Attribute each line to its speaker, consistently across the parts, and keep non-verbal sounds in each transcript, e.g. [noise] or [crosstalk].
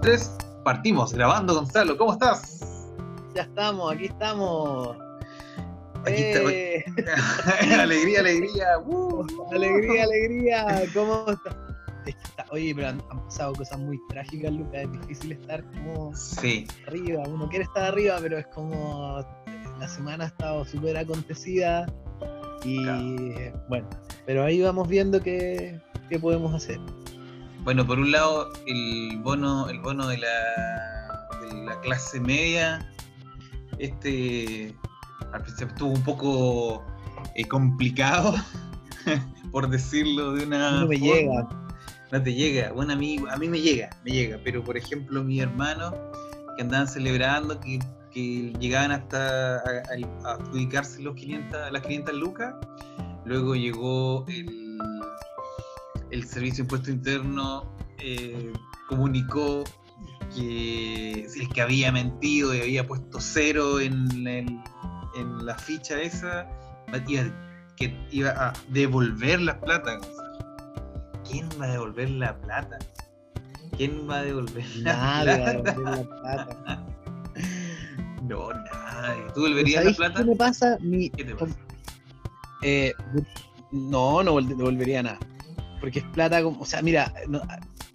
Speaker 1: tres, partimos grabando, Gonzalo. ¿Cómo estás?
Speaker 2: Ya estamos, aquí estamos.
Speaker 1: Aquí
Speaker 2: Eh,
Speaker 1: está. [laughs] alegría, alegría. Uh.
Speaker 2: alegría, alegría. ¿Cómo estás? Oye, pero han, han pasado cosas muy trágicas, Lucas. Es difícil estar como
Speaker 1: Sí,
Speaker 2: arriba. Uno quiere estar arriba, pero es como la semana ha estado súper acontecida. Y bueno, pero ahí vamos viendo qué, qué podemos hacer.
Speaker 1: Bueno, por un lado, el bono, el bono de la, de la clase media, este al principio estuvo un poco eh, complicado, [laughs] por decirlo de una
Speaker 2: No me
Speaker 1: forma.
Speaker 2: llega.
Speaker 1: No te llega. Bueno, a mí, a mí me llega, me llega. Pero, por ejemplo, mi hermano, que andaban celebrando, que, que llegaban hasta a, a- a adjudicarse los 500, las 500 lucas. Luego llegó el, el Servicio de Impuesto Interno, eh, comunicó que es que había mentido y había puesto cero en, el- en la ficha esa, iba- que iba a devolver las plata. ¿Quién va a devolver la plata? ¿Quién va a devolver la
Speaker 2: Nadie va a
Speaker 1: plata?
Speaker 2: devolver la [laughs] plata.
Speaker 1: No, nadie. ¿Tú devolverías la
Speaker 2: ¿Sabéis
Speaker 1: plata?
Speaker 2: ¿Qué me pasa? Mi,
Speaker 1: ¿Qué te pasa?
Speaker 2: Eh, no, no vol- devolvería nada. Porque es plata como. O sea, mira, no,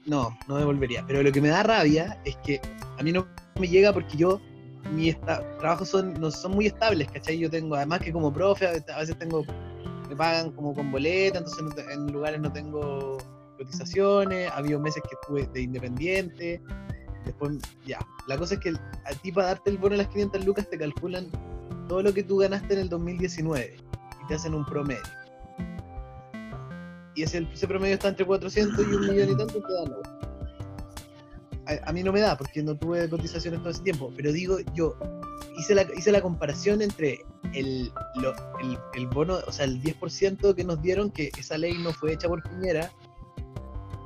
Speaker 2: no, no devolvería. Pero lo que me da rabia es que a mí no me llega porque yo. Mi esta- trabajos son, no son muy estables, ¿cachai? Yo tengo, además que como profe, a veces- tengo. Me pagan como con boleta, entonces no en lugares no tengo cotizaciones. Ha habido meses que estuve de independiente. Después, ya. La cosa es que a ti para darte el bono de las 500 lucas te calculan todo lo que tú ganaste en el 2019 y te hacen un promedio. Y ese, promedio está entre 400 y un millón y tanto, te dan a, a mí no me da porque no tuve cotizaciones todo ese tiempo, pero digo, yo hice la, hice la comparación entre el, el, bono, o sea, el 10% que nos dieron, que esa ley no fue hecha por Piñera,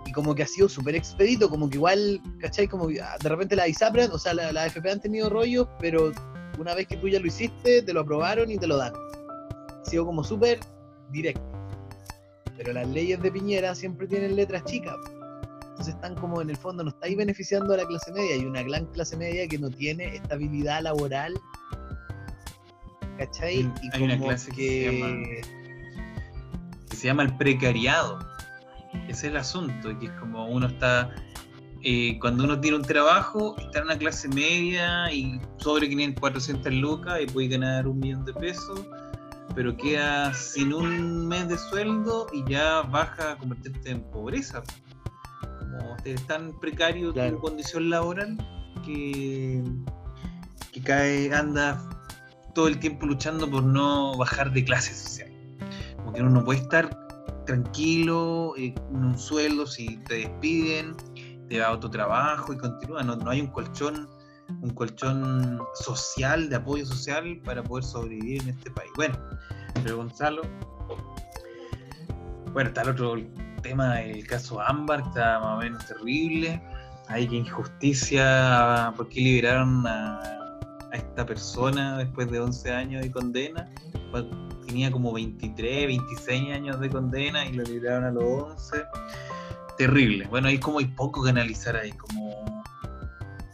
Speaker 2: y como que ha sido súper expedito, como que igual, ¿cachai? Como ah, de repente la ISAPRA, o sea, la, la AFP han tenido rollos, pero una vez que tú ya lo hiciste, te lo aprobaron y te lo dan. Ha sido como súper directo. Pero las leyes de Piñera siempre tienen letras chicas. Entonces están como en el fondo, no estáis beneficiando a la clase media. Hay una gran clase media que no tiene estabilidad laboral. ¿Cachai?
Speaker 1: Hay-
Speaker 2: Y
Speaker 1: hay una clase que
Speaker 2: que...
Speaker 1: que se llama el precariado. Ese es el asunto, que es como uno está, eh, cuando uno tiene un trabajo, está en una clase media y sobre 500, 400 lucas y puede ganar un millón de pesos, pero queda sin un mes de sueldo y ya baja a convertirte en pobreza. Como es tan precario
Speaker 2: Claro.
Speaker 1: tu condición laboral que, que cae, anda todo el tiempo luchando por no bajar de clase social. Como que uno no puede estar tranquilo eh, con un sueldo si te despiden, te va a otro trabajo y continúa. No, no hay un colchón, un colchón social, de apoyo social para poder sobrevivir en este país. Bueno, pero Gonzalo, bueno, está el otro tema del caso Ámbar, está más o menos terrible. Hay que injusticia, ¿por qué liberaron a, a esta persona después de 11 años de condena? Tenía como 23, 26 años de condena y lo liberaron a los 11. Terrible. Bueno, hay como hay poco que analizar ahí, como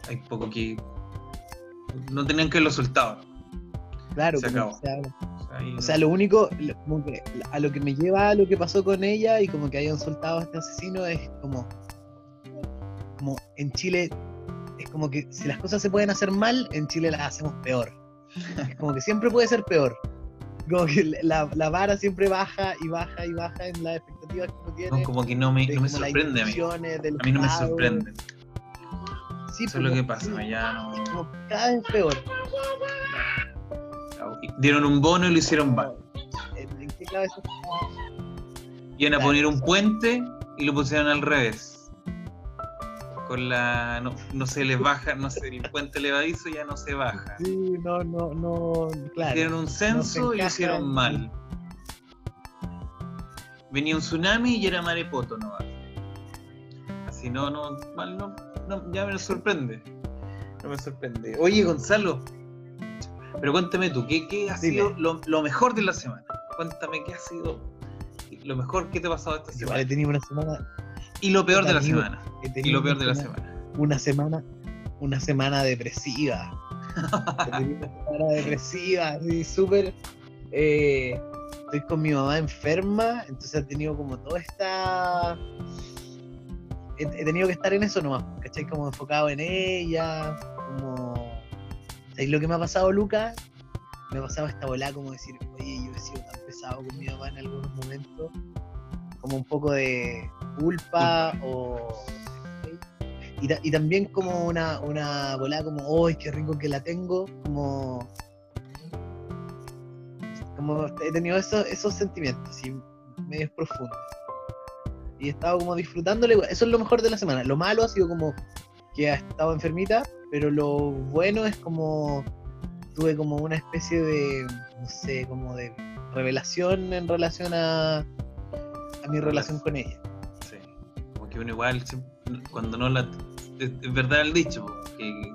Speaker 1: hay poco que no tenían que haberlo soltado.
Speaker 2: Claro,
Speaker 1: Se
Speaker 2: como
Speaker 1: acabó.
Speaker 2: se.
Speaker 1: O sea,
Speaker 2: lo único, lo- como que a lo que me lleva a lo que pasó con ella y como que hayan soltado a este asesino es como, como en Chile, es como que si las cosas se pueden hacer mal, en Chile las hacemos peor. Es como que siempre puede ser peor. Como que la, la vara siempre baja y baja y baja en las expectativas que uno tiene.
Speaker 1: no, como que no me, no sorprende a mí. A mí no me sorprende.
Speaker 2: Sí,
Speaker 1: Eso es lo que pasa, ya no.
Speaker 2: como cada vez peor.
Speaker 1: Dieron un bono y lo hicieron mal.
Speaker 2: ¿En, qué cabeza?
Speaker 1: Iban a poner un puente y lo pusieron al revés. Con la. No, no se les baja, no sé, el puente levadizo ya no se baja.
Speaker 2: Sí, no, no, no, claro.
Speaker 1: Hicieron un censo y lo hicieron mal. Venía un tsunami y era marepoto nomás. Así no, no, mal no, no, ya me sorprende. No me sorprende. Oye, Gonzalo, pero cuéntame tú, ¿qué, qué ha
Speaker 2: Dime.
Speaker 1: sido lo, lo mejor de la semana? Cuéntame qué ha sido lo mejor que te ha pasado esta semana.
Speaker 2: he tenido una semana.
Speaker 1: Y lo peor de la
Speaker 2: Amigo,
Speaker 1: semana.
Speaker 2: he
Speaker 1: Y
Speaker 2: tenido
Speaker 1: lo peor de la
Speaker 2: semana- una semana, una semana depresiva. una [laughs] semana depresiva, así súper. eh, estoy con mi mamá enferma, entonces ha tenido como toda esta. He, tenido que estar en eso nomás, ¿cachai? Como enfocado en ella, como. ¿Sabéis lo que me ha pasado, Lucas? Me ha pasado esta volada como decir, oye, yo he sido tan pesado con mi mamá en algunos momentos, como un poco de culpa o. Y también como una, una volada como, ¡ay, qué rico que la tengo! Como. Como he tenido esos, esos sentimientos, así, medios profundos. Y he estado como disfrutándole. Eso es lo mejor de la semana. Lo malo ha sido como que ha estado enfermita, pero lo bueno es como tuve como una especie de, no sé, como de revelación en relación a, a mi relación con ella.
Speaker 1: Sí. Como que uno igual, cuando no la. Es, es verdad el dicho, que,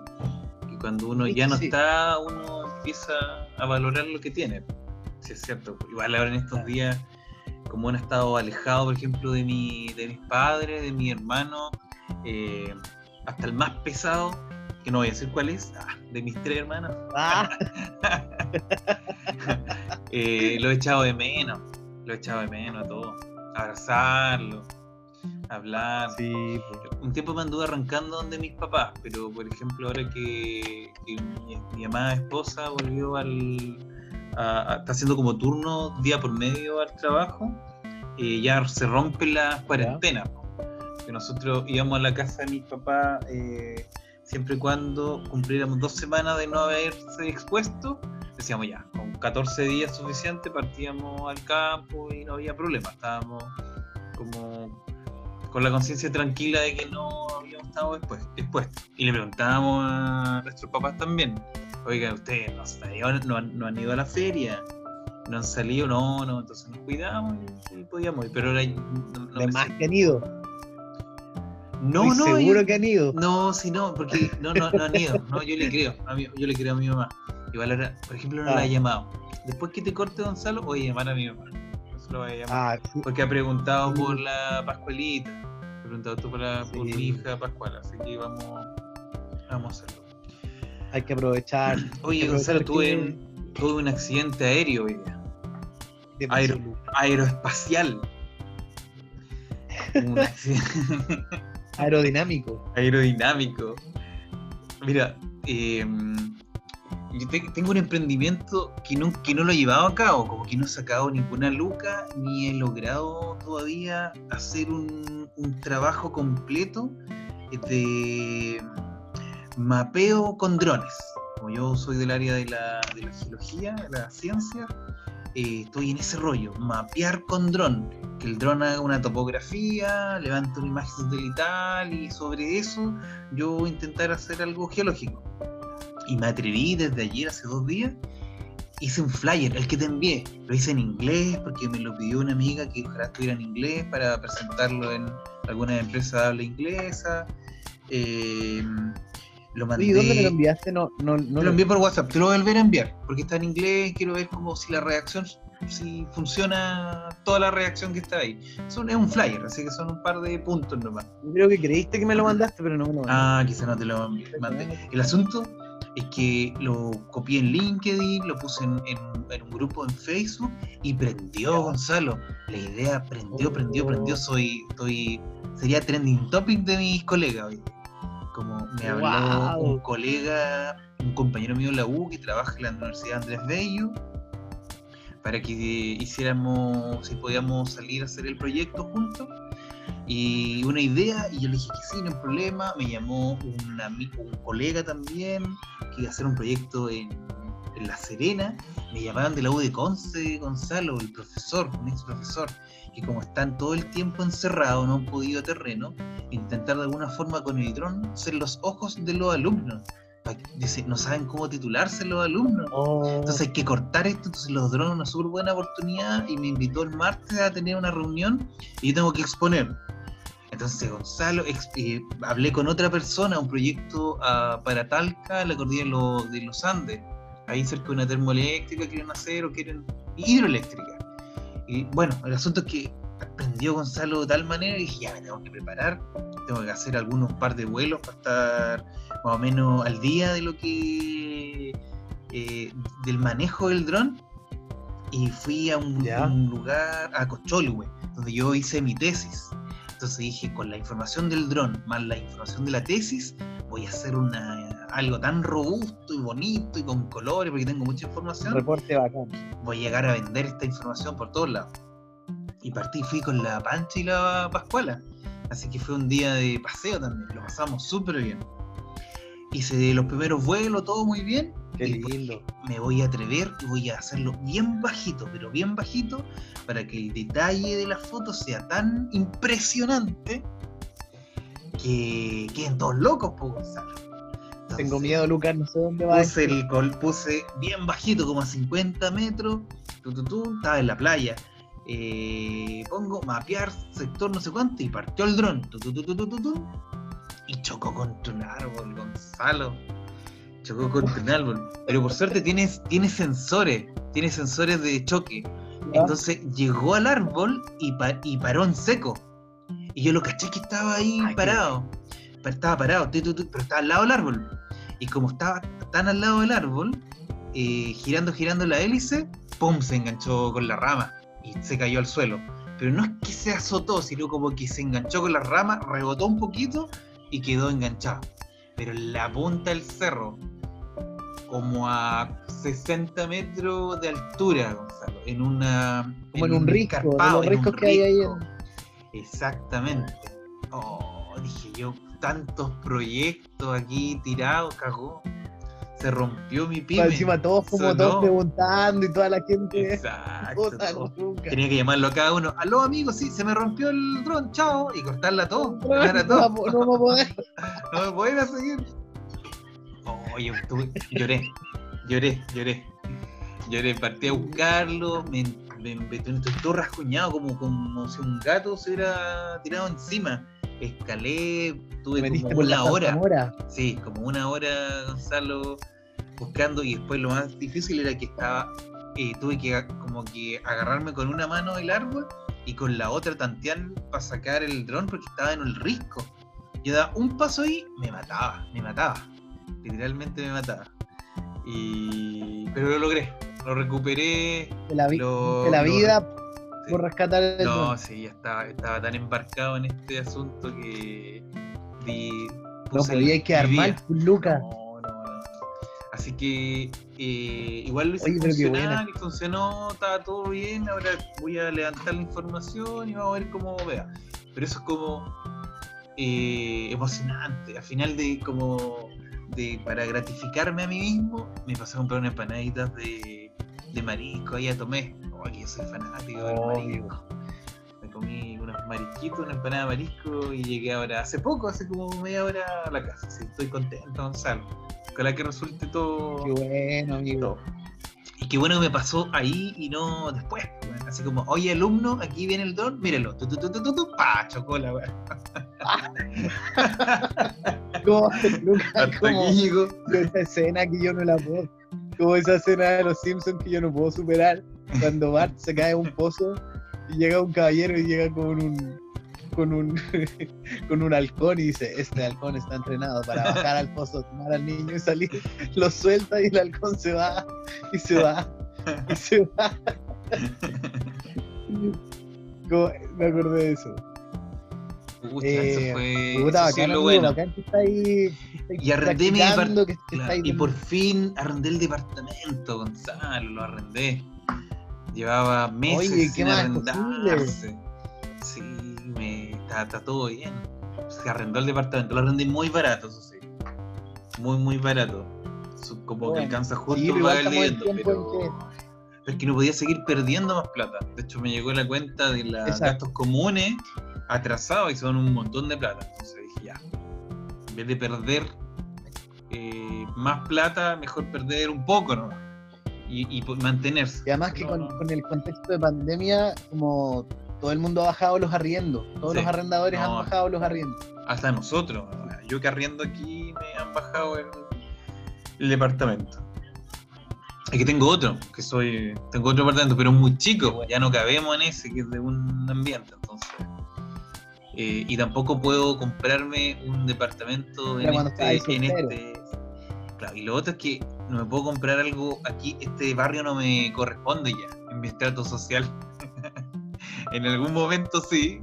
Speaker 1: que cuando uno
Speaker 2: Sí,
Speaker 1: ya no
Speaker 2: sí.
Speaker 1: está, uno empieza a valorar lo que tiene. Sí, es cierto. Igual ahora en estos
Speaker 2: Claro.
Speaker 1: días, como uno ha estado alejado, por ejemplo, de, mi, de mis padres, de mi hermano, eh, hasta el más pesado, que no voy a decir cuál es, ah, de mis tres hermanos,
Speaker 2: Ah, [laughs]
Speaker 1: eh, lo he echado de menos. Lo he echado de menos a todo. Abrazarlo, hablar.
Speaker 2: sí, pues.
Speaker 1: Un tiempo me anduve arrancando donde mis papás, pero por ejemplo ahora que, que mi, mi amada esposa volvió al... a- a- está haciendo como turno día por medio al trabajo, eh, ya se rompen las cuarentenas. po. Que nosotros íbamos a la casa de mis papás eh, siempre y cuando cumpliéramos dos semanas de no haberse expuesto, decíamos ya, con 14 días suficiente partíamos al campo y no había problema, estábamos como con la conciencia tranquila de que no habíamos estado expuestos. expuestos. Y le preguntábamos a nuestros papás también, oiga, ustedes no, han ido- no han, no han ido a la feria, no han salido, no, no, entonces nos cuidamos y, podíamos ir, pero ahora no, no
Speaker 2: que han ido.
Speaker 1: no,
Speaker 2: Estoy
Speaker 1: no,
Speaker 2: seguro
Speaker 1: yo-
Speaker 2: que han ido.
Speaker 1: no, sí, no, porque no, no, no han ido. No, yo le creo. A mí, yo le creo a mi mamá. Igual ahora, por ejemplo, no la
Speaker 2: Ah.
Speaker 1: he llamado. Después que te corte Gonzalo, voy a llamar a mi mamá. Lo voy a llamar.
Speaker 2: Ah, sí,
Speaker 1: Porque ha preguntado por la Pascualita. Ha preguntado tú por, la, por
Speaker 2: Sí.
Speaker 1: mi hija Pascual. Así que vamos, vamos a hacerlo.
Speaker 2: hay que aprovechar.
Speaker 1: Oye, Gonzalo, tuve un, tuve un accidente aéreo hoy día. Aero-. Aeroespacial. Un [laughs] accidente.
Speaker 2: Aerodinámico.
Speaker 1: aerodinámico. Mira, eh, yo te- tengo un emprendimiento que no, que no lo he llevado a cabo, como que no he sacado ninguna luca, ni he logrado todavía hacer un, trabajo completo de mapeo con drones. Como yo soy del área de la, de la geología, de la ciencia, eh, estoy en ese rollo, mapear con dron, que el dron haga una topografía, levante una imagen satelital y sobre eso yo intentar hacer algo geológico. Y me atreví desde ayer, hace dos días, hice un flyer, el que te envié, lo hice en inglés porque me lo pidió una amiga que ojalá estuviera en inglés para presentarlo en alguna empresa de habla inglesa. Eh, lo mandé.
Speaker 2: ¿Y dónde me lo enviaste? No, no, no
Speaker 1: lo envié por WhatsApp, te lo voy a volver a enviar, porque está en inglés, quiero ver como si la reacción, si funciona toda la reacción que está ahí. Son, es un flyer, así que son un par de puntos nomás.
Speaker 2: Yo creo que creíste que me lo mandaste, pero no me lo mandaste.
Speaker 1: Ah, quizá no te lo mandé. El asunto es que lo copié en LinkedIn, lo puse en, en- en un grupo en Facebook y prendió, Gonzalo. La idea prendió, prendió, prendió. Soy, estoy, sería trending topic de mis colegas hoy. Como me habló un colega, un compañero mío de la U que trabaja en la Universidad Andrés Bello, para que hiciéramos, si podíamos salir a hacer el proyecto juntos y una idea y yo le dije que sí, no hay problema. Me llamó un amigo, un colega también que iba a hacer un proyecto en, en La Serena. Me llamaron de la U de Conce, Gonzalo, el profesor, un ex profesor, que como están todo el tiempo encerrados, no han podido terreno, intentar de alguna forma con el dron ser los ojos de los alumnos. Dice, no saben cómo titularse los alumnos.
Speaker 2: Oh,
Speaker 1: Entonces hay que cortar esto, entonces los drones una súper buena oportunidad y me invitó el martes a tener una reunión y yo tengo que exponer. Entonces Gonzalo, ex- eh, hablé con otra persona, un proyecto ah, para Talca, la cordillera de, lo- de los Andes, ahí cerca de una termoeléctrica quieren hacer o quieren hidroeléctrica. Y bueno, el asunto es que sorprendió Gonzalo de tal manera y dije, ya me tengo que preparar, tengo que hacer algunos par de vuelos para estar más o menos al día de lo que eh, del manejo del dron y fui a un, lugar, a Cocholwe, donde yo hice mi tesis. Entonces dije, con la información del dron más la información de la tesis, voy a hacer una, algo tan robusto y bonito y con colores, porque tengo mucha información,
Speaker 2: reporte bacán.
Speaker 1: voy a llegar a vender esta información por todos lados. Y partí, fui con la Pancha y la Pascuala. Así que fue un día de paseo también, lo pasamos súper bien. Hice los primeros vuelos, todo muy bien.
Speaker 2: Qué lindo.
Speaker 1: me voy a atrever y voy a hacerlo bien bajito, pero bien bajito, para que el detalle de la foto sea tan impresionante que queden todos locos, po, Gonzalo.
Speaker 2: Tengo miedo, Lucas, no sé dónde va.
Speaker 1: Puse, el col- puse bien bajito, como a 50 metros, tu, tu, tu, estaba en la playa. Eh, pongo mapear sector no sé cuánto y partió el dron. tu, tu, tu, y chocó contra un árbol, Gonzalo. Chocó contra un árbol. Pero por suerte tiene, tiene sensores, tiene sensores de choque. Entonces llegó al árbol y, pa- y paró en seco. Y yo lo caché que estaba ahí
Speaker 2: Ay,
Speaker 1: parado. Pa- Estaba parado, tu, tu, tu, pero estaba al lado del árbol. Y como estaba tan al lado del árbol, eh, girando, girando la hélice, ¡pum! se enganchó con la rama y se cayó al suelo. Pero no es que se azotó, sino como que se enganchó con la rama, rebotó un poquito y quedó enganchado. Pero en la punta del cerro, como a 60 metros de altura, Gonzalo, en una.
Speaker 2: Como en un risco, los
Speaker 1: un
Speaker 2: riscos que hay ahí
Speaker 1: risco.
Speaker 2: en-
Speaker 1: Exactamente. Oh, dije yo, tantos proyectos aquí tirados, cagó. Se rompió mi pyme.
Speaker 2: Encima todos como
Speaker 1: Sonó.
Speaker 2: todos preguntando y toda la gente.
Speaker 1: Exacto. Todo. Tenía que llamarlo a cada uno. Aló, amigos, sí, se me rompió el dron, chao. Y cortarla todo. dejar a
Speaker 2: No,
Speaker 1: todo.
Speaker 2: no a poder.
Speaker 1: No me pueden seguir. Oye, lloré, lloré, lloré. Lloré, partí a buscarlo, me, me, me- estoy todo rascuñado como, como si un gato se hubiera tirado encima. Escalé, tuve como una hora.
Speaker 2: zarzamora.
Speaker 1: Sí, como una hora, Gonzalo, buscando y después lo más difícil era que estaba, eh, tuve que como que agarrarme con una mano el árbol y con la otra tantear para sacar el dron porque estaba en el risco. Yo daba un paso ahí, me mataba, me mataba, literalmente me mataba. Y... Pero lo logré, lo recuperé.
Speaker 2: De la, vi-
Speaker 1: Lo-
Speaker 2: de la
Speaker 1: lo-
Speaker 2: vida. Por rescatar el
Speaker 1: No, sí, ya estaba, estaba tan embarcado en este asunto que di,
Speaker 2: No podía quedar mal, pues, Lucas.
Speaker 1: No, no, no. Así que eh, igual lo hice
Speaker 2: Oye,
Speaker 1: funcionar y funcionó, estaba todo bien. Ahora voy a levantar la información y vamos a ver cómo vea. Pero eso es como eh, emocionante. Al final de como de para gratificarme a mí mismo, me pasé a comprar unas empanaditas de, de marisco, ahí ya tomé. Oh, yo soy fanático del marisco. Me comí unos marisquitos, una empanada de marisco y llegué ahora, hace poco, hace como media hora a la casa. Sí, estoy contento, Gonzalo. Ojalá que resulte todo.
Speaker 2: Qué bueno, amigo.
Speaker 1: Y qué bueno que me pasó ahí y no después. weón. Así como, oye, alumno, aquí viene el dron, míralo. Tu, tu, tu, tu, pa, chocó la [laughs]
Speaker 2: Lucas, como
Speaker 1: aquí llegó.
Speaker 2: esa escena que yo no la puedo. Como esa escena de los Simpsons que yo no puedo superar. Cuando Bart se cae en un pozo y llega un caballero y llega con un con un [laughs] con un halcón y dice este halcón está entrenado para bajar al pozo, tomar al niño y salir, lo suelta y el halcón se va y se va y se va. Como- me acordé de eso.
Speaker 1: Pucha,
Speaker 2: Eh,
Speaker 1: eso fue.
Speaker 2: Puta,
Speaker 1: eso sí es
Speaker 2: bacán,
Speaker 1: lo
Speaker 2: amigo,
Speaker 1: bueno.
Speaker 2: bacán que está ahí, que está ahí
Speaker 1: Y arrendé mi Claro, y por fin arrendé el departamento, Gonzalo, lo arrendé. Llevaba meses
Speaker 2: Oye, ¿qué
Speaker 1: sin arrendarse. Sí, me está, está todo bien. Se arrendó el departamento, lo arrendé muy barato, eso sí. Muy, muy barato. Como que alcanza justo
Speaker 2: sí,
Speaker 1: para el dividendo, pero... es que no podía seguir perdiendo más plata. De hecho, me llegó la cuenta de los gastos comunes atrasados y son un montón de plata. Entonces dije, ya, en vez de perder eh, más plata, mejor perder un poco, ¿no? Y, y po- mantenerse.
Speaker 2: Y además que
Speaker 1: No,
Speaker 2: con,
Speaker 1: no.
Speaker 2: con el contexto de pandemia, como todo el mundo ha bajado los arriendos, todos
Speaker 1: Sí.
Speaker 2: los arrendadores
Speaker 1: No.
Speaker 2: han bajado los arriendos.
Speaker 1: Hasta nosotros. Yo que arriendo aquí me han bajado el, el departamento. Es que tengo otro, que soy. Tengo otro apartamento, pero muy chico, ya no cabemos en ese, que es de un ambiente, entonces. Eh, y tampoco puedo comprarme un departamento en este, en este. Claro, y lo otro es que no me puedo comprar algo aquí, este barrio no me corresponde ya, en mi estrato social. [laughs] en algún momento sí,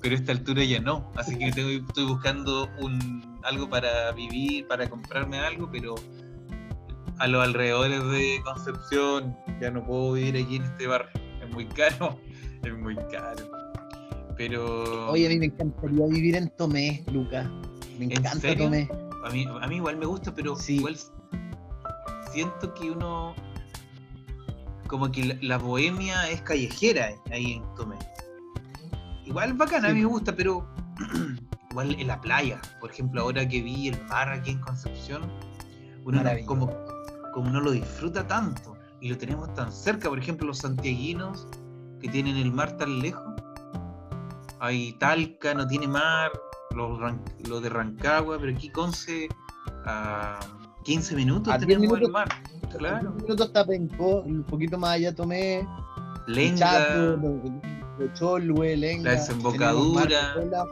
Speaker 1: pero a esta altura ya no. Así que estoy buscando un, algo para vivir, para comprarme algo, pero a los alrededores de Concepción ya no puedo vivir aquí en este barrio. Es muy caro, [laughs] es muy caro. Pero.
Speaker 2: Oye, a mí me encantaría vivir en Tomé, Lucas. Me encanta Tomé.
Speaker 1: A mí, a mí igual me gusta, pero igual siento que uno. Como que la, bohemia es callejera ahí en Tomé. Igual bacana, a mí me gusta, pero [clears throat] igual en la playa. Por ejemplo, ahora que vi el mar aquí en Concepción, uno como, como no lo disfruta tanto y lo tenemos tan cerca. Por ejemplo, los santiaguinos que tienen el mar tan lejos. Hay Talca, no tiene mar, lo, de Rancagua, pero aquí Conce a 15 minutos tenemos el mar.
Speaker 2: Claro. 15 minutos está Penco, un poquito más allá tomé.
Speaker 1: Lenga.
Speaker 2: Cholwe, Lenga.
Speaker 1: La desembocadura.
Speaker 2: Claro.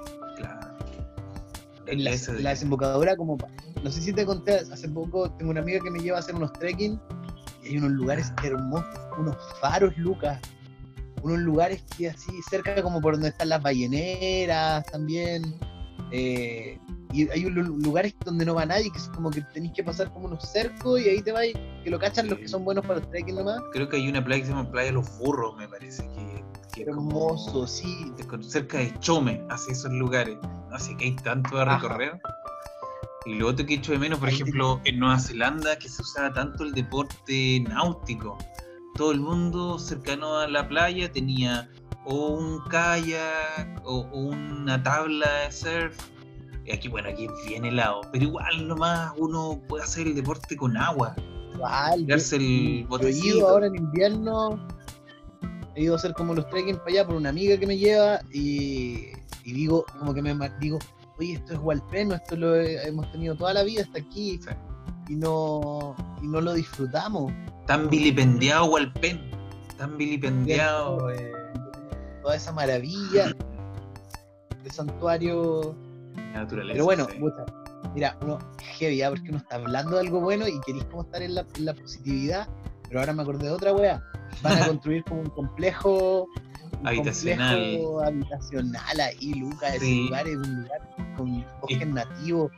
Speaker 2: La, la, desembocadura como... No sé si te conté, hace poco tengo una amiga que me lleva a hacer unos trekking y hay unos lugares hermosos, unos faros, Lucas, unos lugares que así cerca como por donde están las balleneras también. Eh, y hay lugares donde no va nadie, que es como que tenéis que pasar como unos cercos y ahí te vais, que lo cachan los que son buenos para el trekking nomás.
Speaker 1: Creo que hay una playa que se llama Playa de los Burros, me parece que.
Speaker 2: Hermoso, sí.
Speaker 1: Cerca de Chome, hacia esos lugares. Así que hay tanto a recorrer. Y lo otro que he hecho de menos, por ejemplo, en Nueva Zelanda, que se usaba tanto el deporte náutico. Todo el mundo cercano a la playa tenía o un kayak o, una tabla de surf. Y aquí, bueno, aquí es bien helado, pero igual nomás uno puede hacer el deporte con agua.
Speaker 2: Igual, el Yo he ido ahora en invierno, he ido a hacer como los trekking para allá por una amiga que me lleva y, digo, como que me digo, oye, esto es Hualpeno, esto lo hemos tenido toda la vida hasta aquí y, no, y no lo disfrutamos.
Speaker 1: Tan vilipendiado Hualpeno, tan vilipendiado. Eh,
Speaker 2: toda esa maravilla de santuario.
Speaker 1: Naturaleza.
Speaker 2: Pero bueno, mira, uno heavy, ¿ah? porque uno está hablando de algo bueno y queréis como estar en la, positividad, pero ahora me acordé de otra wea. Van a [laughs] construir como un complejo
Speaker 1: habitacional.
Speaker 2: habitacional ahí, Lucas, ese lugar es un lugar con bosques nativos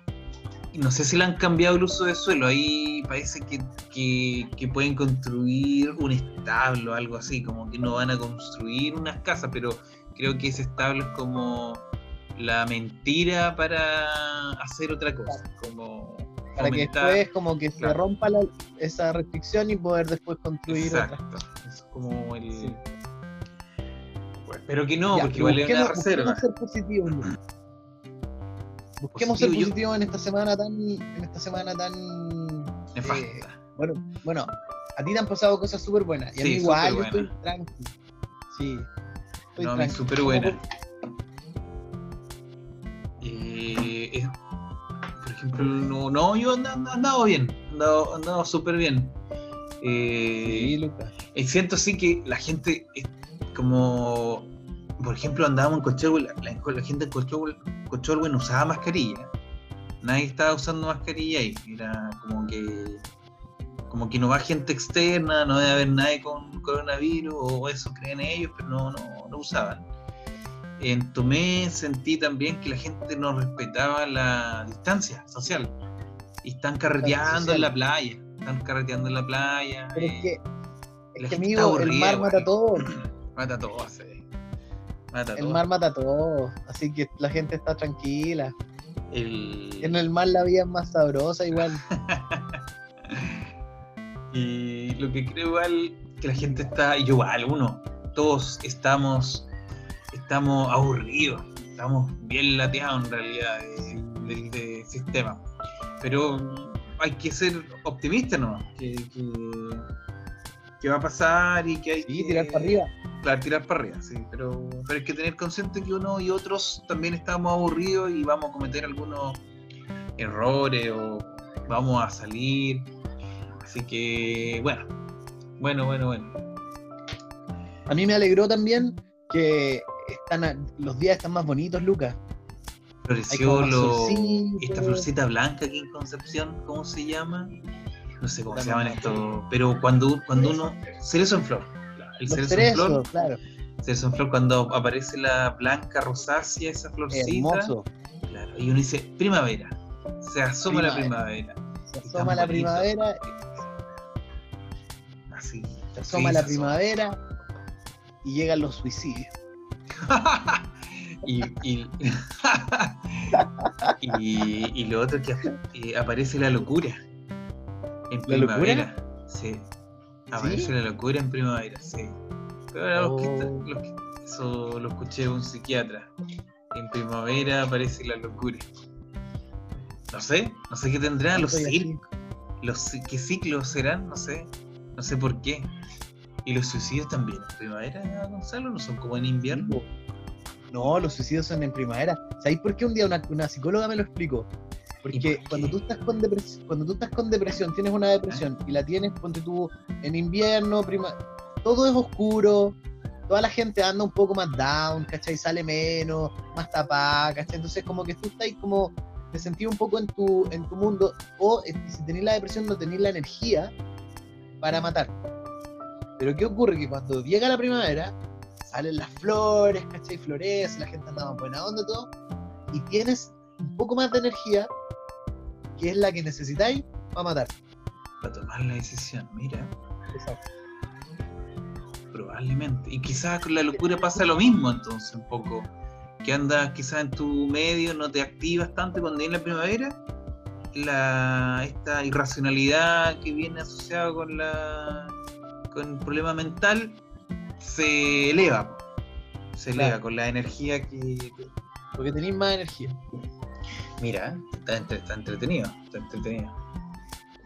Speaker 1: no sé si le han cambiado el uso de suelo, ahí parece que, pueden construir un establo, algo así, como que no van a construir unas casas, pero creo que ese establo es como la mentira para hacer otra cosa, como
Speaker 2: para que después como que se rompa esa restricción y poder después construir Exacto.
Speaker 1: Es como el... pero que no, porque igual es una reserva. [clears throat]
Speaker 2: Ser positivo, Busquemos ser positivos en esta semana tan. En esta semana tan.
Speaker 1: Eh,
Speaker 2: bueno, bueno, a ti te han pasado cosas súper buenas. Y a mí igual, yo estoy tranquilo. Sí.
Speaker 1: Estoy no, tranquilo. súper buena. No, no yo he andado bien. Andado, andado súper bien. Eh, sí, siento sí que la gente es como por ejemplo, andábamos en Cochorwell, la, gente en Cochorwell, no usaba mascarilla. Nadie estaba usando mascarilla y era como que como que no va gente externa, no debe haber nadie con coronavirus, o eso creen ellos, pero no, no, no usaban. En Tomé sentí también que la gente no respetaba la distancia social. Y están carreteando en la playa. Están carreteando en la playa.
Speaker 2: Pero es que, es que amigo, el mar mata todo. [clears throat]
Speaker 1: mata todo, sí
Speaker 2: el mar mata todo, así que la gente está tranquila. En el mar la vida es más sabrosa igual. [laughs]
Speaker 1: y lo que creo igual que la gente está, y yo igual, uno, todos estamos, estamos aburridos, estamos bien lateados en realidad del sistema. Pero hay que ser optimistas, ¿no? Que, que, va a pasar y que hay
Speaker 2: que tirar para arriba
Speaker 1: Claro, tirar para arriba, sí, pero, pero hay que tener consciente que uno y otros también estamos aburridos y vamos a cometer algunos errores o vamos a salir. Así que, bueno, Bueno, bueno, bueno.
Speaker 2: A mí me alegró también que están los días están más bonitos, Lucas.
Speaker 1: Floreció lo- esta florcita blanca aquí en Concepción, ¿cómo se llama? No sé cómo se llaman estos, pero cuando, cuando uno. Cerezo en flor. El
Speaker 2: Los
Speaker 1: cerezo en flor.
Speaker 2: claro.
Speaker 1: Cerezo en flor, cuando aparece la blanca rosácea, esa florcita.
Speaker 2: Hermoso.
Speaker 1: Claro, y uno dice, primavera. Se asoma la
Speaker 2: Primavera.
Speaker 1: primavera.
Speaker 2: Se asoma la
Speaker 1: bonito.
Speaker 2: primavera,
Speaker 1: Así.
Speaker 2: se asoma
Speaker 1: Sí,
Speaker 2: la
Speaker 1: se asoma.
Speaker 2: primavera y llegan los suicidios. [laughs]
Speaker 1: y, y, [laughs] y, y lo otro que eh, aparece la locura en primavera. Sí. Aparece
Speaker 2: ¿Sí?
Speaker 1: la locura en primavera, sí. Pero ahora
Speaker 2: Oh.
Speaker 1: está- los que- eso lo escuché de un psiquiatra. En primavera aparece la locura. No sé, no sé qué tendrán los ciclos. Los, ¿Qué ciclos serán? No sé. No sé por qué. Y los suicidios también. En primavera, Gonzalo, no son como en invierno.
Speaker 2: No, los suicidios son en primavera. ¿Sabéis por qué un día una, una psicóloga me lo explicó? Porque
Speaker 1: por qué?
Speaker 2: cuando tú estás con depresión, cuando tú estás con depresión, tienes una depresión y la tienes, ponte tú en invierno, prima, todo es oscuro, toda la gente anda un poco más down, ¿cachai? Sale menos, más tapada, ¿cachai? Entonces como que tú estás como te sentís un poco en tu, en tu mundo, o eh, si tenés la depresión no tenés la energía para matar. Pero ¿qué ocurre? Que cuando llega la primavera, salen las flores, ¿cachai? Florece, la gente anda más buena onda, todo, y tienes un poco más de energía, que es la que necesitáis para matar.
Speaker 1: Para tomar la decisión, mira. Probablemente. Y quizás con la locura pasa lo mismo entonces un poco. Que andas quizás en tu medio, no te activas tanto cuando viene la primavera, la, esta irracionalidad que viene asociada con la con problema mental se eleva. Se
Speaker 2: Claro.
Speaker 1: eleva con la energía que.
Speaker 2: Porque tenéis más energía.
Speaker 1: Mira, está, entre- está entretenido. Está entretenido.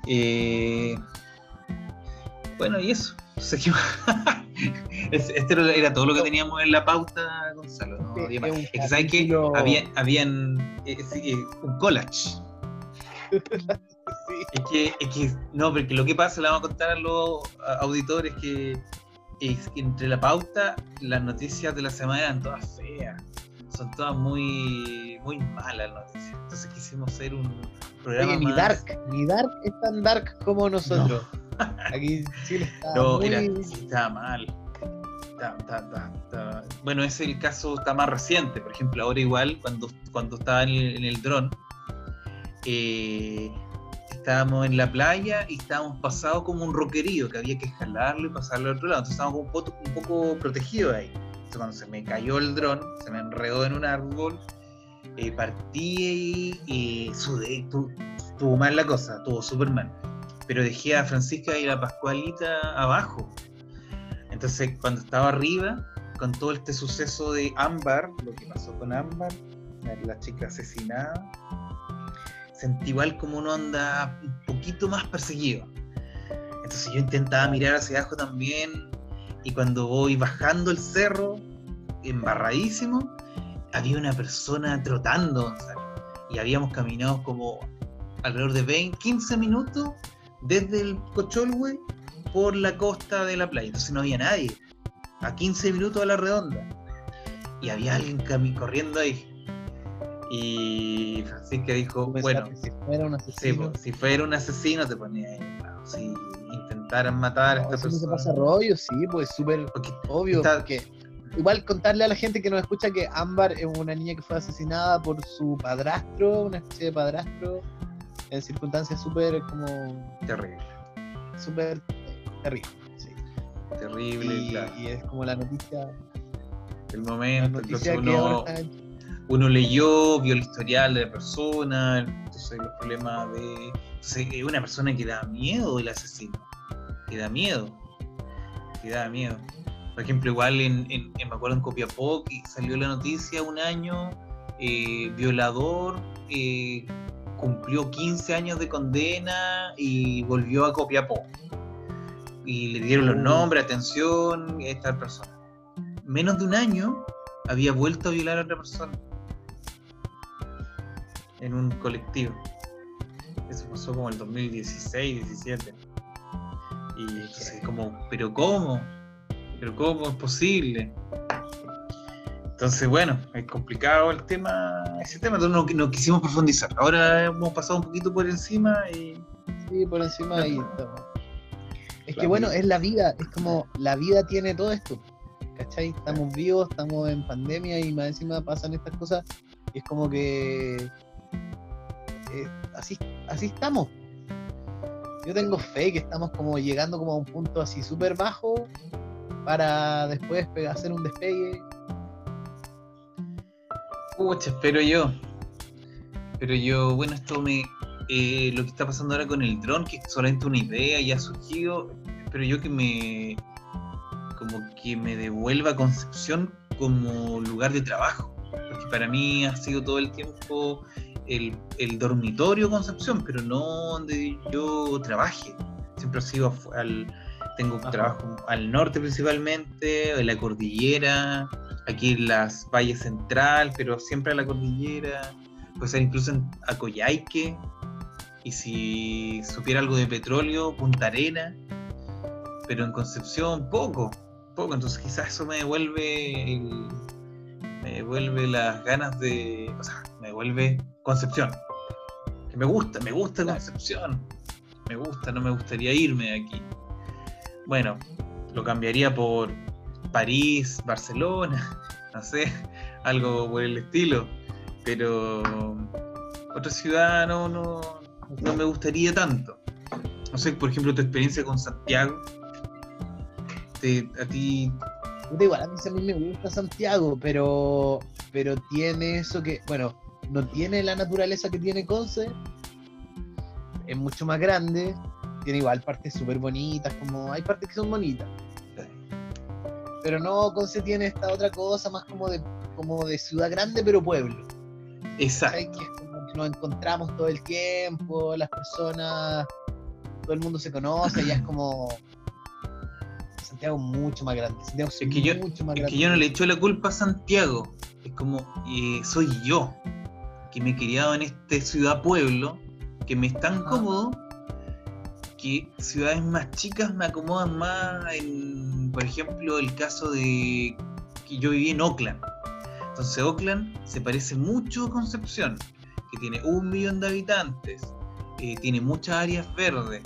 Speaker 1: Eh, bueno, y eso. [laughs] Este era- todo lo que teníamos en la pauta, Gonzalo. ¿no?
Speaker 2: Sí, es
Speaker 1: que sabes que había, habían eh, sí, eh, un collage. [laughs]
Speaker 2: Sí.
Speaker 1: Es que, es que, no, porque lo que pasa, le vamos a contar a los auditores que, es que entre la pauta, las noticias de la semana eran todas feas. Son todas muy, muy malas las noticias. Entonces quisimos hacer un programa
Speaker 2: Oye, ni
Speaker 1: más-
Speaker 2: Dark, ni Dark es tan dark como nosotros. [laughs] Aquí Chile está
Speaker 1: No,
Speaker 2: muy...
Speaker 1: era, estaba mal. Está- está- está- está- Bueno, ese el caso está más reciente. Por ejemplo, ahora igual, cuando, cuando estaba en el, en el dron, eh, estábamos en la playa y estábamos pasados como un roquerío que había que escalarlo y pasarlo al otro lado. Entonces estábamos un poco, un poco protegidos ahí. Entonces cuando se me cayó el dron, se me enredó en un árbol, eh, partí y, y sudé, tu- estuvo mal la cosa, estuvo súper mal. Pero dejé a Francisca y la Pascualita abajo. Entonces cuando estaba arriba, con todo este suceso de Ámbar, lo que pasó con Ámbar, la chica asesinada, sentí igual como uno anda un poquito más perseguido. Entonces yo intentaba mirar hacia abajo también y cuando voy bajando el cerro, embarradísimo, había una persona trotando, Gonzalo, y habíamos caminado como alrededor de 20, 15 minutos desde el Cocholhue por la costa de la playa. Entonces no había nadie. A 15 minutos a la redonda. Y había alguien corriendo ahí. Y Francisca dijo, bueno,
Speaker 2: si fuera un
Speaker 1: sí,
Speaker 2: asesino,
Speaker 1: si fuera un asesino te ponía ahí. si intentaran matar a
Speaker 2: no,
Speaker 1: esta
Speaker 2: eso no se
Speaker 1: persona.
Speaker 2: pasa rollo, sí, pues súper obvio.
Speaker 1: está-
Speaker 2: porque igual contarle a la gente que nos escucha que Ámbar es una niña que fue asesinada por su padrastro, una especie de padrastro, en circunstancias súper como
Speaker 1: terrible,
Speaker 2: súper terribles. sí.
Speaker 1: terrible,
Speaker 2: Y,
Speaker 1: claro.
Speaker 2: y es como la noticia,
Speaker 1: El
Speaker 2: la
Speaker 1: momento,
Speaker 2: noticia ahora
Speaker 1: uno,
Speaker 2: está
Speaker 1: uno leyó, vio el historial de la persona, entonces los problemas de... Entonces es una persona que da miedo el asesino, que da miedo, que da miedo. Por ejemplo, igual en, en- en- me acuerdo en Copiapó que salió la noticia un año, eh, violador, eh, cumplió 15 años de condena y volvió a Copiapó. Y le dieron los
Speaker 2: Uh.
Speaker 1: nombres, atención, esta persona. Menos de un año había vuelto a violar a otra persona en un colectivo. Eso pasó como el 2016, 17. Y entonces, como, ¿pero cómo? ¿Pero cómo es posible? Entonces, bueno, es complicado el tema, ese tema, entonces no, quisimos profundizar. Ahora hemos pasado un poquito por encima y...
Speaker 2: Sí, por encima ahí estamos. Es que bueno, es la vida, es como la vida tiene todo esto. ¿Cachai? Estamos vivos, estamos en pandemia y más encima pasan estas cosas. Y es como que eh, así, así estamos. Yo tengo fe que estamos como llegando como a un punto así súper bajo para después hacer un despegue.
Speaker 1: Pucha, espero yo. Pero yo, bueno, esto me. Eh, lo que está pasando ahora con el dron, que es solamente una idea y ha surgido, pero yo que me. como que me devuelva Concepción como lugar de trabajo. Porque para mí ha sido todo el tiempo el, dormitorio Concepción, pero no donde yo trabaje. Siempre ha sido al, tengo trabajo al norte principalmente, en la cordillera, aquí en las valles central, pero siempre a la cordillera, puede ser incluso en Acoyaique, y si supiera algo de petróleo, Punta Arena, pero en Concepción poco, poco, entonces quizás eso me devuelve me devuelve las ganas de, o sea, me devuelve Concepción. Que me gusta, me gusta Concepción. Me gusta, no me gustaría irme de aquí. Bueno, lo cambiaría por París, Barcelona, [laughs] no sé, algo por el estilo. Pero otra ciudad no, no, no me gustaría tanto. No sé, por ejemplo, tu experiencia con Santiago. a ti.
Speaker 2: Igual, a mí, a mí me gusta Santiago, pero, pero tiene eso que, bueno, no tiene la naturaleza que tiene Conce, es mucho más grande, tiene igual partes súper bonitas, como hay partes que son bonitas. Pero no, Conce tiene esta otra cosa más como de, como de ciudad grande pero pueblo.
Speaker 1: Exacto.
Speaker 2: Que es como que nos encontramos todo el tiempo, las personas, todo el mundo se conoce, ya es [laughs] como Santiago mucho más grande. Santiago
Speaker 1: es, que yo, mucho más es que yo no le echo la culpa a Santiago. Es como, eh, soy yo que me he criado en esta ciudad-pueblo, que me es tan cómodo que ciudades más chicas me acomodan más en, por ejemplo, el caso de que yo viví en Oakland. Entonces Oakland se parece mucho a Concepción, que tiene un millón de habitantes, eh, tiene muchas áreas verdes,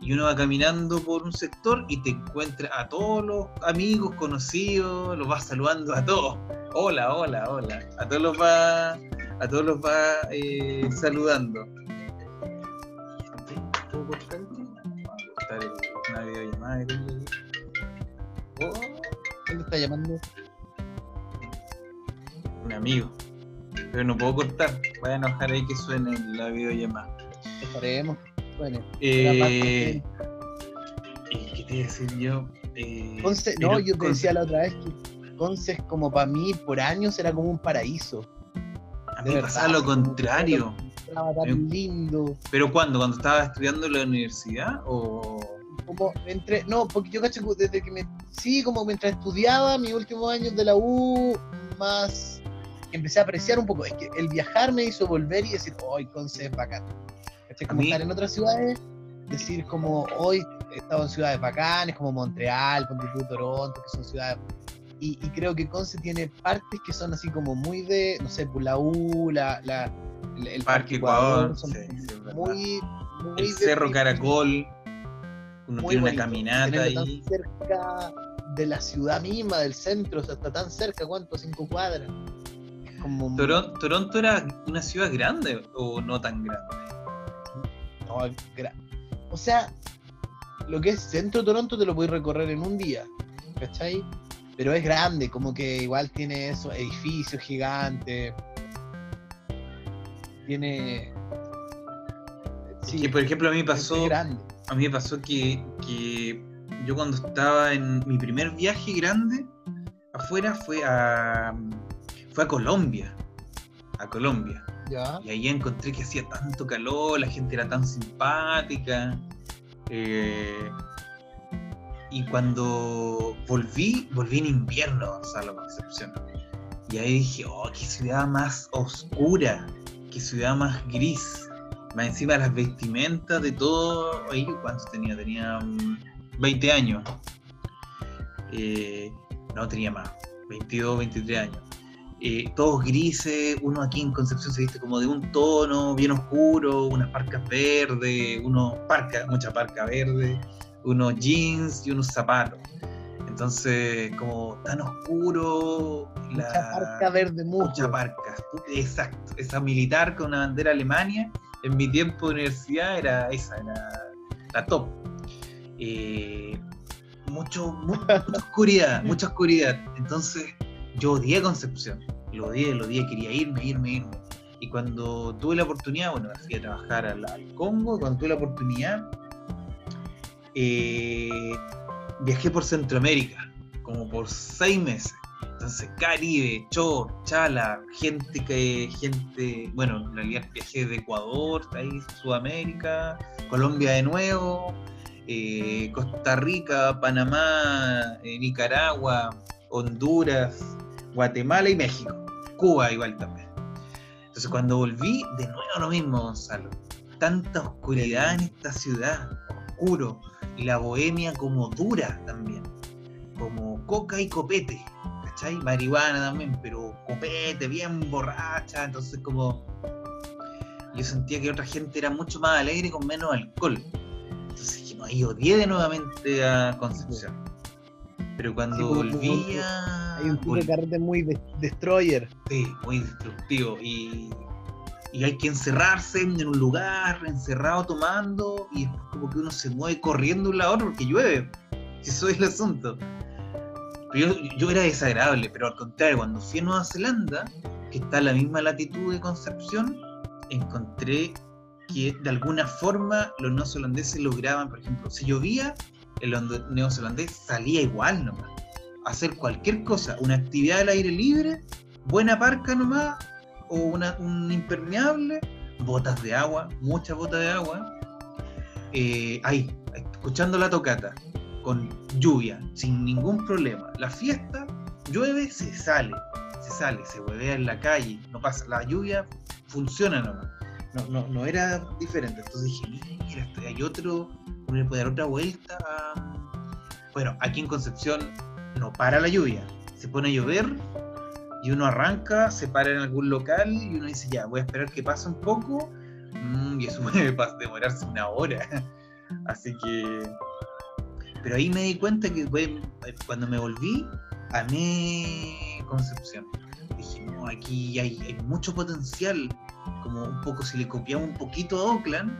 Speaker 1: y uno va caminando por un sector y te encuentra a todos los amigos, conocidos, los vas saludando a todos. Hola, hola, hola. A todos los va a todos los va eh, saludando. ¿Puedo cortar una videollamada
Speaker 2: oh, ¿Quién le está llamando?
Speaker 1: Un amigo. Pero no puedo cortar. Voy a enojar ahí que suene la videollamada.
Speaker 2: Dejaremos. Bueno.
Speaker 1: Eh, ¿Qué te iba a decir yo? Eh,
Speaker 2: no, yo te decía la otra vez que Conce como para mí por años era como un paraíso
Speaker 1: me pasaba lo contrario.
Speaker 2: Estaba tan lindo.
Speaker 1: ¿Pero cuándo? ¿Cuando estaba estudiando en la universidad? ¿O.?
Speaker 2: Como entre, no, porque yo cacho desde que me. Sí, como mientras estudiaba mis últimos años de la U, más empecé a apreciar un poco. Es que el viajar me hizo volver y decir, hoy Conce es bacán. Como estar en otras ciudades, decir como hoy he estado en ciudades bacanes como Montreal, Pontificio, Toronto, que son ciudades y, creo que Conce tiene partes que son así como muy de, no sé, pues la U, la, la
Speaker 1: el, Parque Ecuador,
Speaker 2: muy,
Speaker 1: el Cerro Caracol, uno tiene una caminata ahí.
Speaker 2: Tan cerca de la ciudad misma, del centro, o sea, está tan cerca, ¿cuánto? Cinco cuadras.
Speaker 1: como... Toronto, ¿Toronto era una ciudad grande o no tan grande?
Speaker 2: No, o sea, lo que es centro de Toronto te lo puedes recorrer en un día, ¿cachai? Pero es grande, como que igual tiene esos edificios gigantes. Tiene.
Speaker 1: Sí, que por ejemplo a mí pasó. A mí me pasó que, que yo cuando estaba en mi primer viaje grande afuera fue a fue a Colombia. A Colombia.
Speaker 2: ¿Ya?
Speaker 1: Y ahí encontré que hacía tanto calor, la gente era tan simpática. Eh, y cuando volví, volví en invierno a la Concepción. Y ahí dije, oh, qué ciudad más oscura, qué ciudad más gris. Más encima las vestimentas de todo. Ahí, ¿cuántos tenía? Tenía 20 años. Eh, no tenía más, 22, 23 años. Eh, todos grises, uno aquí en Concepción se viste como de un tono bien oscuro, unas parcas verdes, unos parcas, mucha parca verde, unos jeans y unos zapatos. Entonces, como tan oscuro.
Speaker 2: Mucha parca verde,
Speaker 1: Mucha parca, exacto. Esa militar con una bandera Alemania, en mi tiempo de universidad era esa, era la top. Eh, mucho, mucha oscuridad, [laughs] mucha oscuridad. Entonces, yo odié Concepción, lo odié, lo odié, quería irme, irme, irme. Y cuando tuve la oportunidad, bueno, fui a trabajar al, Congo, cuando tuve la oportunidad, eh, viajé por Centroamérica, como por seis meses. Entonces, Caribe, Chor, Chala, gente que, gente, bueno, en realidad viajé de Ecuador, ahí, Sudamérica, Colombia de nuevo, eh, Costa Rica, Panamá, eh, Nicaragua, Honduras, Guatemala y México. Cuba igual también. Entonces cuando volví, de nuevo lo mismo, Gonzalo. Tanta oscuridad en esta ciudad, oscuro, y la bohemia como dura también, como coca y copete, ¿cachai? Marihuana también, pero copete, bien borracha, entonces como yo sentía que otra gente era mucho más alegre con menos alcohol. Entonces dije, no, ahí odié de nuevamente a Concepción. Pero cuando sí, pues, volvía.
Speaker 2: Hay un tipo de carrete muy destroyer.
Speaker 1: Sí, muy destructivo. Y, y, hay que encerrarse en un lugar, encerrado tomando, y después como que uno se mueve corriendo de un lado a otro porque llueve. [laughs] Eso es el asunto. Pero yo, yo, era desagradable, pero al contrario, cuando fui a Nueva Zelanda, que está a la misma latitud de Concepción, encontré que de alguna forma los neozelandeses lograban, por ejemplo, si llovía, el neozelandés salía igual nomás. hacer cualquier cosa, una actividad al aire libre, buena parca nomás, o una, un impermeable, botas de agua, muchas botas de agua. Eh, ahí, escuchando la tocata, con lluvia, sin ningún problema. La fiesta, llueve, se sale, se sale, se huevea en la calle, no pasa, la lluvia funciona. No, no, no era diferente. Entonces dije, mira, hay otro, uno le puede dar otra vuelta. Bueno, aquí en Concepción no para la lluvia, se pone a llover y uno arranca, se para en algún local y uno dice, ya, voy a esperar que pase un poco mm, y eso [laughs] puede demorarse una hora. [laughs] Así que... Pero ahí me di cuenta que cuando me volví, amé Concepción. Dije, no, aquí hay, mucho potencial, como un poco si le copiamos un poquito a Oakland,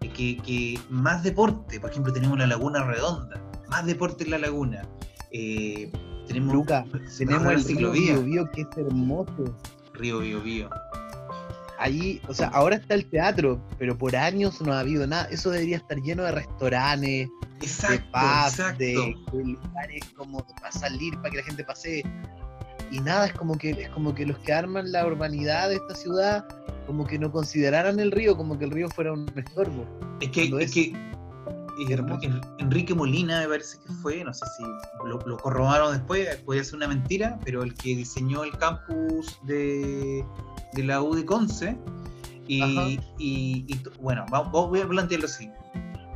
Speaker 1: que, más deporte, por ejemplo, tenemos la Laguna Redonda, más deporte en la laguna. Eh, tenemos,
Speaker 2: Luca, [laughs] tenemos el río Bio, que es hermoso.
Speaker 1: Río Bio Bio.
Speaker 2: Allí, o sea, ahora está el teatro, pero por años no ha habido nada. Eso debería estar lleno de restaurantes, de pubs, de, lugares como para salir, para que la gente pase. Y nada, es como que es como que los que arman la urbanidad de esta ciudad como que no consideraran el río como que el río fuera un estorbo.
Speaker 1: Es que, es, que Enrique Molina me parece que fue, no sé si lo, lo corrobaron después, puede ser una mentira, pero el que diseñó el campus de, de la U de Conce, y, y, bueno, voy a plantearlo así.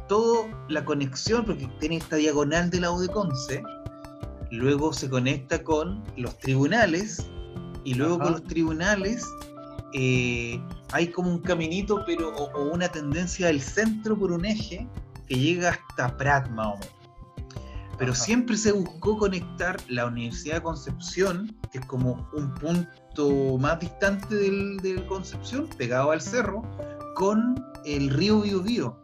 Speaker 1: Toda la conexión, porque tiene esta diagonal de la U de Conce, luego se conecta con los tribunales, y luego con los tribunales eh, hay como un caminito, pero o, una tendencia del centro por un eje que llega hasta Prat más o menos. Pero siempre se buscó conectar la Universidad de Concepción, que es como un punto más distante del, de Concepción, pegado al cerro, con el río Biobío.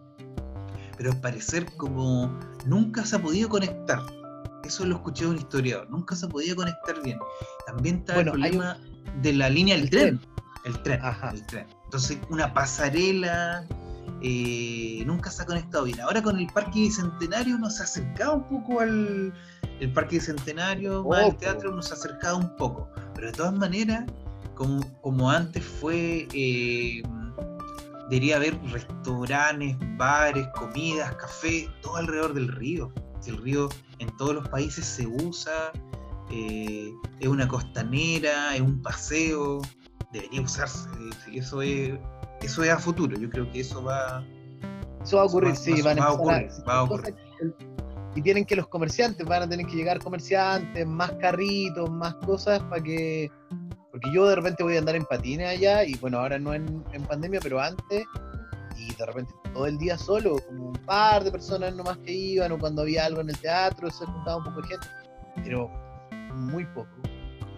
Speaker 1: Pero al parecer como nunca se ha podido conectar. Eso lo escuché de un historiador. Nunca se podido conectar bien. También está el problema de la línea del tren. El tren, el tren. Entonces, una pasarela eh, nunca se ha conectado bien. Ahora con el Parque Bicentenario nos ha acercado un poco al el Parque Bicentenario, más al teatro, nos ha acercado un poco. Pero de todas maneras, como, como antes fue, eh, debería haber restaurantes, bares, comidas, café, todo alrededor del río. El río en todos los países se usa, eh, es una costanera, es un paseo, debería usarse. Eso es, eso es a futuro. Yo creo que eso va.
Speaker 2: Eso va a ocurrir, sí,
Speaker 1: va, a ocurrir. Va a ocurrir.
Speaker 2: y tienen que los comerciantes, van a tener que llegar comerciantes, más carritos, más cosas para que... Porque yo de repente voy a andar en patines allá y bueno, ahora no en, en pandemia, pero antes y de repente todo el día solo, como un par de personas nomás que iban o cuando había algo en el teatro se juntaba un poco de gente, pero muy poco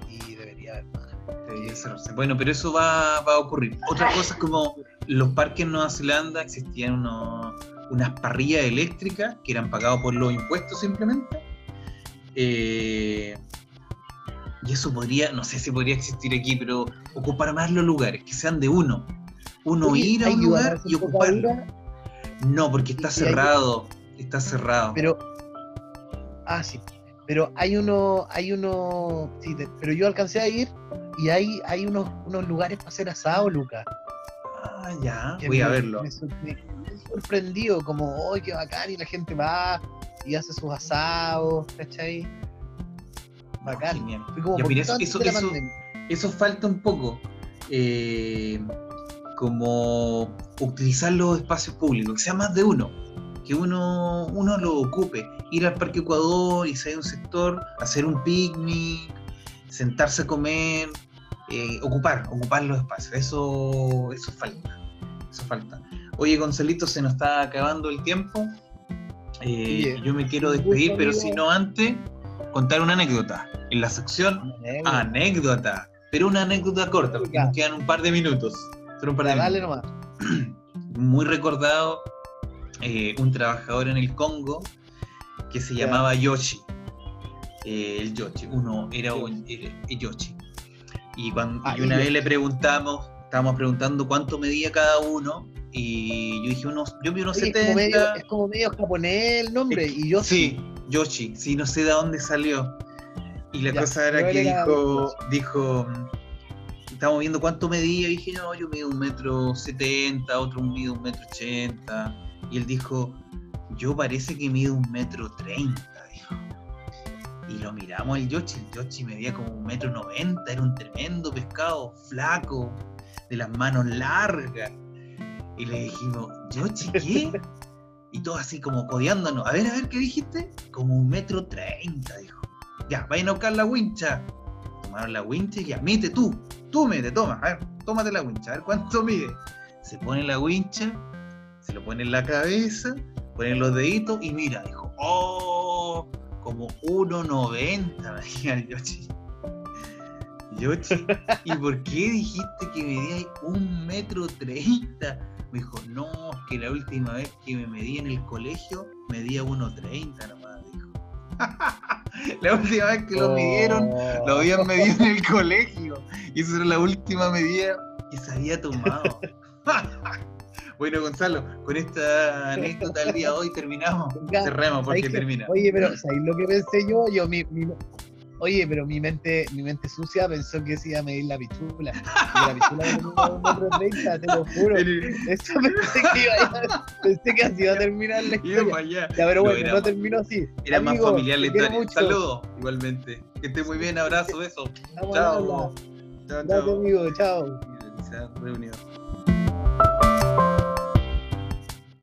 Speaker 2: y debería haber más.
Speaker 1: Debería cerrarse. Bueno, pero eso va, va a ocurrir. Otra cosa es como los parques en Nueva Zelanda existían unos, unas parrillas eléctricas que eran pagadas por los impuestos simplemente. Eh, y eso podría, no sé si podría existir aquí, pero ocupar más los lugares, que sean de uno. Uno ir a un
Speaker 2: ¿hay
Speaker 1: lugar y ocuparlo. No, porque está cerrado. Está cerrado.
Speaker 2: Pero. Ah, sí. Pero hay uno. Hay uno. Sí, pero yo alcancé a ir y hay, hay unos, unos lugares para hacer asado, Lucas.
Speaker 1: Ah, ya.
Speaker 2: que
Speaker 1: Voy a verlo.
Speaker 2: Me, me- me sorprendido, como, ¡ay, qué bacán! Y la gente va y hace sus asados, ¿cachai? Bacán.
Speaker 1: Genial.
Speaker 2: Como
Speaker 1: Ya, eso- eso- eso-. Eso falta un poco. eh, como utilizar los espacios públicos, que sea más de uno. Que uno, uno lo ocupe. Ir al Parque Ecuador y si hay un sector, hacer un picnic, sentarse a comer, eh, ocupar, ocupar los espacios. Eso, eso falta. Eso falta. Oye, Gonzalito, se nos está acabando el tiempo. Eh, yo me quiero despedir, pero si no antes, contar una anécdota. En la sección anécdota, pero una anécdota corta, porque nos quedan un par de minutos. Solo un par de
Speaker 2: dale
Speaker 1: minutos.
Speaker 2: nomás. [clears throat]
Speaker 1: Muy recordado, eh, un trabajador en el Congo que se llamaba Yoshi. Eh, el Yoshi, uno era un era el Yoshi. Y, cuando,
Speaker 2: Ah,
Speaker 1: y una
Speaker 2: y
Speaker 1: vez
Speaker 2: Yoshi.
Speaker 1: le preguntamos, estábamos preguntando cuánto medía cada uno, y yo dije unos, yo vi unos
Speaker 2: Oye, es, como
Speaker 1: 70.
Speaker 2: medio, es como medio japonés el nombre,
Speaker 1: Es
Speaker 2: y yo
Speaker 1: Sí, Yoshi, sí, no sé de dónde salió. Y la
Speaker 2: Ya,
Speaker 1: cosa era que
Speaker 2: era
Speaker 1: dijo, dijo, estábamos viendo cuánto medía, y dije, no, yo mido un metro setenta, otro mido un metro ochenta, y él dijo, yo parece que mido un metro treinta, dijo. Y lo miramos el Yoshi, el Yoshi medía como un metro noventa, era un tremendo pescado, flaco, de las manos largas. Y le dijimos, Yoshi, ¿qué? [laughs] Y todo así como codeándonos. A ver, a ver, ¿qué dijiste? Como un metro treinta, dijo. Ya, vayan a buscar la wincha. Tomaron la wincha y ya, mete tú. Tú mete, toma. A ver, tómate la wincha. A ver cuánto mide. Se pone la wincha, se lo pone en la cabeza, pone los deditos y mira, dijo, oh, como 1.90, me [laughs] decía el Yoshi. Yoshi, ¿y por qué dijiste que medía un metro treinta? Me dijo, no, es que la última vez que me medí en el colegio medía 1.30 nomás, dijo. [laughs] la última vez que lo midieron
Speaker 2: Oh.
Speaker 1: lo habían medido en el colegio. Y esa era la última medida que se había tomado. [laughs] bueno, Gonzalo, con esta anécdota del día de hoy terminamos. [laughs]
Speaker 2: Ya,
Speaker 1: Cerremos porque termina.
Speaker 2: Oye, pero ¿sabes lo que pensé yo? Yo mi, mi- oye, pero mi mente, mi mente sucia pensó que se iba a medir la pichula. Y la pichula treinta, te lo juro. [laughs] Eso pensé que iba a, pensé que así iba a terminar la historia. Ya, pero
Speaker 1: No,
Speaker 2: bueno,
Speaker 1: era
Speaker 2: no
Speaker 1: más-
Speaker 2: terminó así.
Speaker 1: Era más familiar la historia. Saludos, igualmente. Que esté muy bien, abrazo,
Speaker 2: al
Speaker 1: Chao. Chao, chao.
Speaker 2: amigo, chao.
Speaker 1: Reunido.